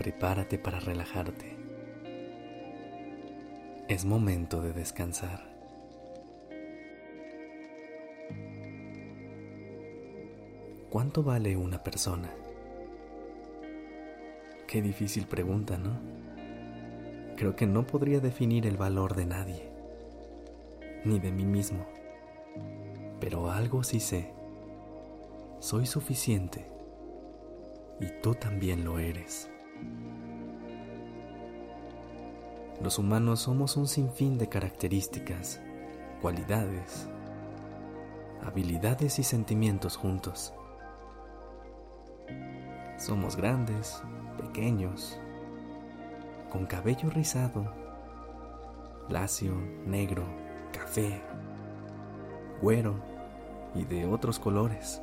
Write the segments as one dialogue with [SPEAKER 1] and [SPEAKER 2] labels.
[SPEAKER 1] Prepárate para relajarte. Es momento de descansar. ¿Cuánto vale una persona? Qué difícil pregunta, ¿no? Creo que no podría definir el valor de nadie, ni de mí mismo. Pero algo sí sé. Soy suficiente. Y tú también lo eres. Los humanos somos un sinfín de características, cualidades, habilidades y sentimientos juntos. Somos grandes, pequeños, con cabello rizado, lacio, negro, café, güero y de otros colores.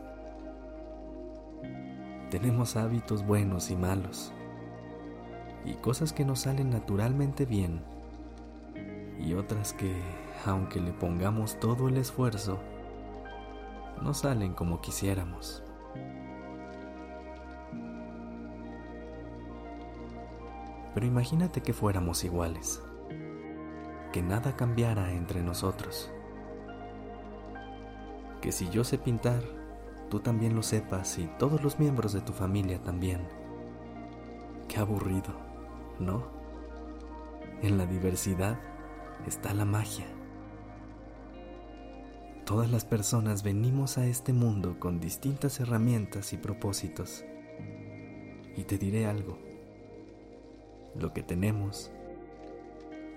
[SPEAKER 1] Tenemos hábitos buenos y malos, y cosas que nos salen naturalmente bien, y otras que, aunque le pongamos todo el esfuerzo, no salen como quisiéramos. Pero imagínate que fuéramos iguales, que nada cambiara entre nosotros, que si yo sé pintar, tú también lo sepas y todos los miembros de tu familia también. Qué aburrido, ¿no? En la diversidad está la magia. Todas las personas venimos a este mundo con distintas herramientas y propósitos. Y te diré algo. Lo que tenemos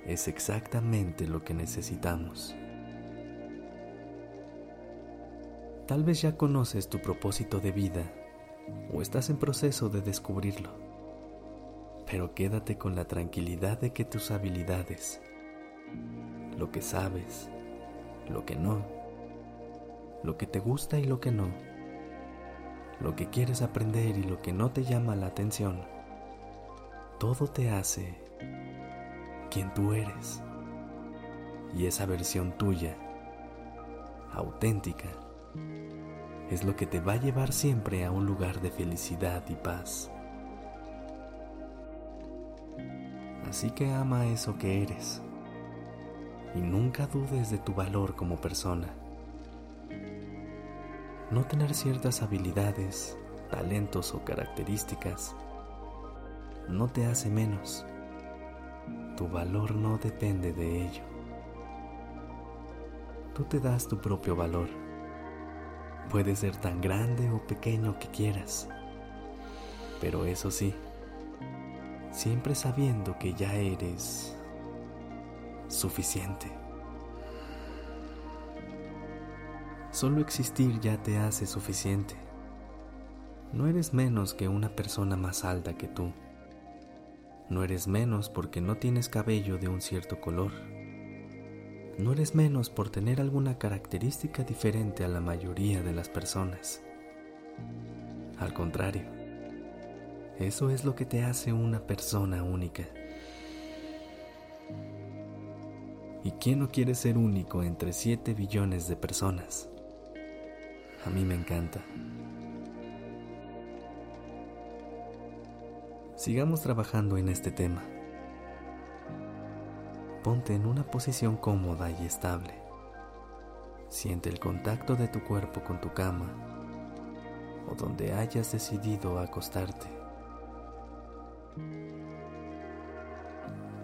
[SPEAKER 1] es exactamente lo que necesitamos. Tal vez ya conoces tu propósito de vida o estás en proceso de descubrirlo, pero quédate con la tranquilidad de que tus habilidades, lo que sabes, lo que no, lo que te gusta y lo que no, lo que quieres aprender y lo que no te llama la atención, todo te hace quien tú eres. Y esa versión tuya, auténtica, es lo que te va a llevar siempre a un lugar de felicidad y paz. Así que ama eso que eres y nunca dudes de tu valor como persona. No tener ciertas habilidades, talentos o características no te hace menos. Tu valor no depende de ello. Tú te das tu propio valor. Puede ser tan grande o pequeño que quieras. Pero eso sí, siempre sabiendo que ya eres suficiente. Solo existir ya te hace suficiente. No eres menos que una persona más alta que tú. No eres menos porque no tienes cabello de un cierto color. No eres menos por tener alguna característica diferente a la mayoría de las personas. Al contrario, eso es lo que te hace una persona única. ¿Y quién no quiere ser único entre 7 billones de personas? A mí me encanta. Sigamos trabajando en este tema. Ponte en una posición cómoda y estable. Siente el contacto de tu cuerpo con tu cama o donde hayas decidido acostarte.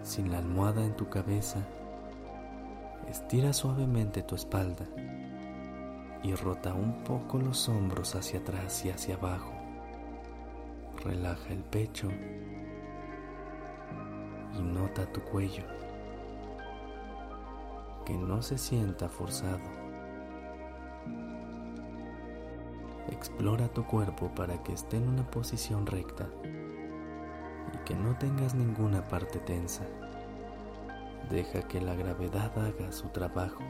[SPEAKER 1] Sin la almohada en tu cabeza, estira suavemente tu espalda y rota un poco los hombros hacia atrás y hacia abajo. Relaja el pecho y nota tu cuello, que no se sienta forzado. Explora tu cuerpo para que esté en una posición recta que no tengas ninguna parte tensa. Deja que la gravedad haga su trabajo.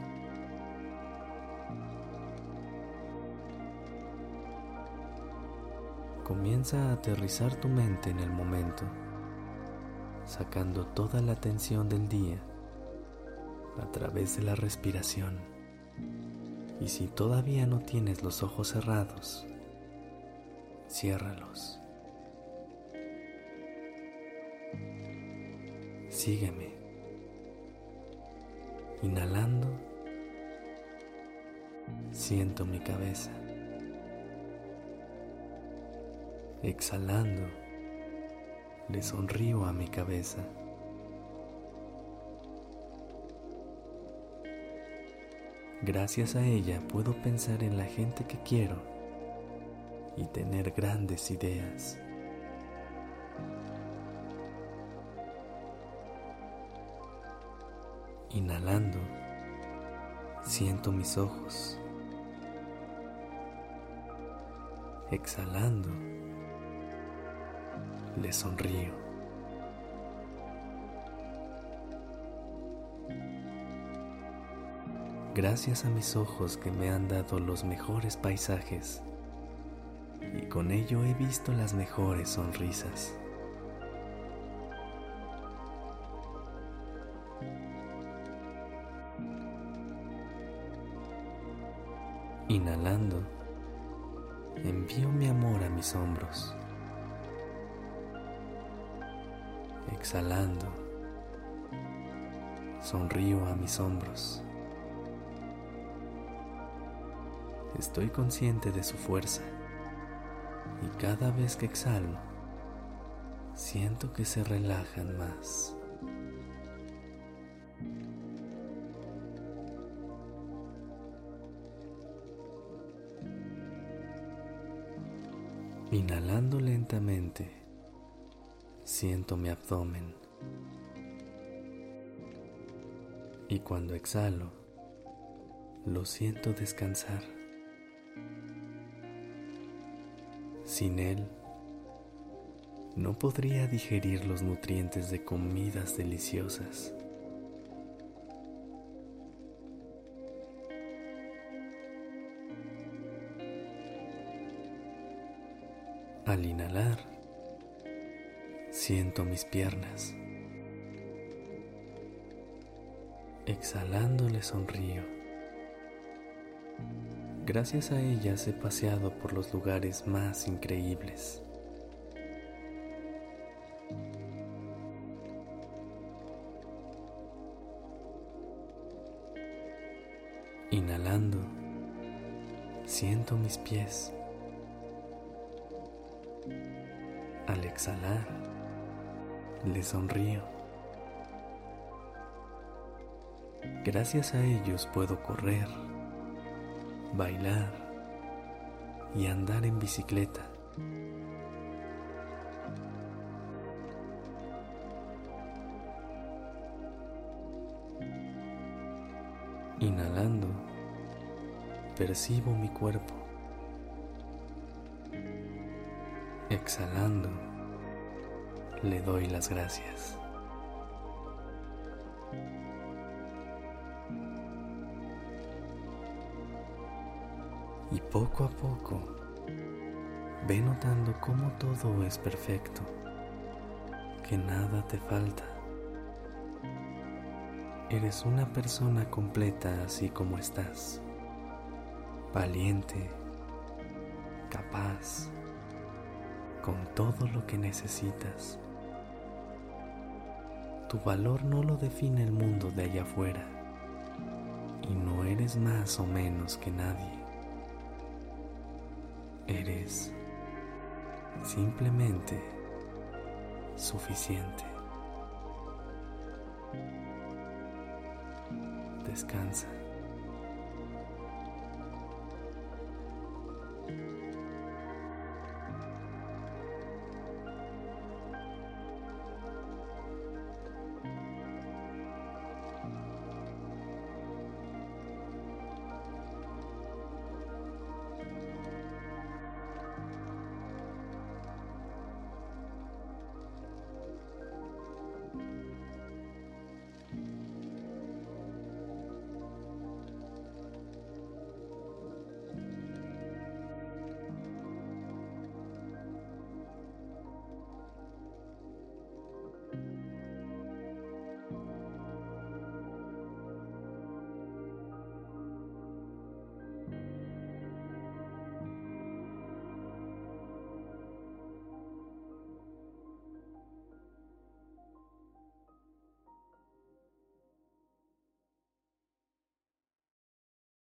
[SPEAKER 1] Comienza a aterrizar tu mente en el momento, sacando toda la tensión del día a través de la respiración. Y si todavía no tienes los ojos cerrados, ciérralos. Sígueme. Inhalando, siento mi cabeza. Exhalando, le sonrío a mi cabeza. Gracias a ella puedo pensar en la gente que quiero y tener grandes ideas. Inhalando, siento mis ojos. Exhalando, le sonrío. gracias a mis ojos que me han dado los mejores paisajes y con ello he visto las mejores sonrisas. Inhalando, envío mi amor a mis hombros. Exhalando, sonrío a mis hombros. Estoy consciente de su fuerza y cada vez que exhalo, siento que se relajan más. Lentamente, siento mi abdomen. Y cuando exhalo, lo siento descansar. Sin él, no podría digerir los nutrientes de comidas deliciosas. Al inhalar, siento mis piernas. Exhalando le sonrío. Gracias a ellas he paseado por los lugares más increíbles. Inhalando, siento mis pies. Al exhalar, le sonrío. Gracias a ellos puedo correr bailar y andar en bicicleta. Inhalando, percibo mi cuerpo. Exhalando, le doy las gracias. y poco a poco ve notando cómo todo es perfecto, que nada te falta. Eres una persona completa así como estás, valiente, capaz, con todo lo que necesitas. Tu valor no lo define el mundo de allá afuera y no eres más o menos que nadie. Eres simplemente suficiente. Descansa.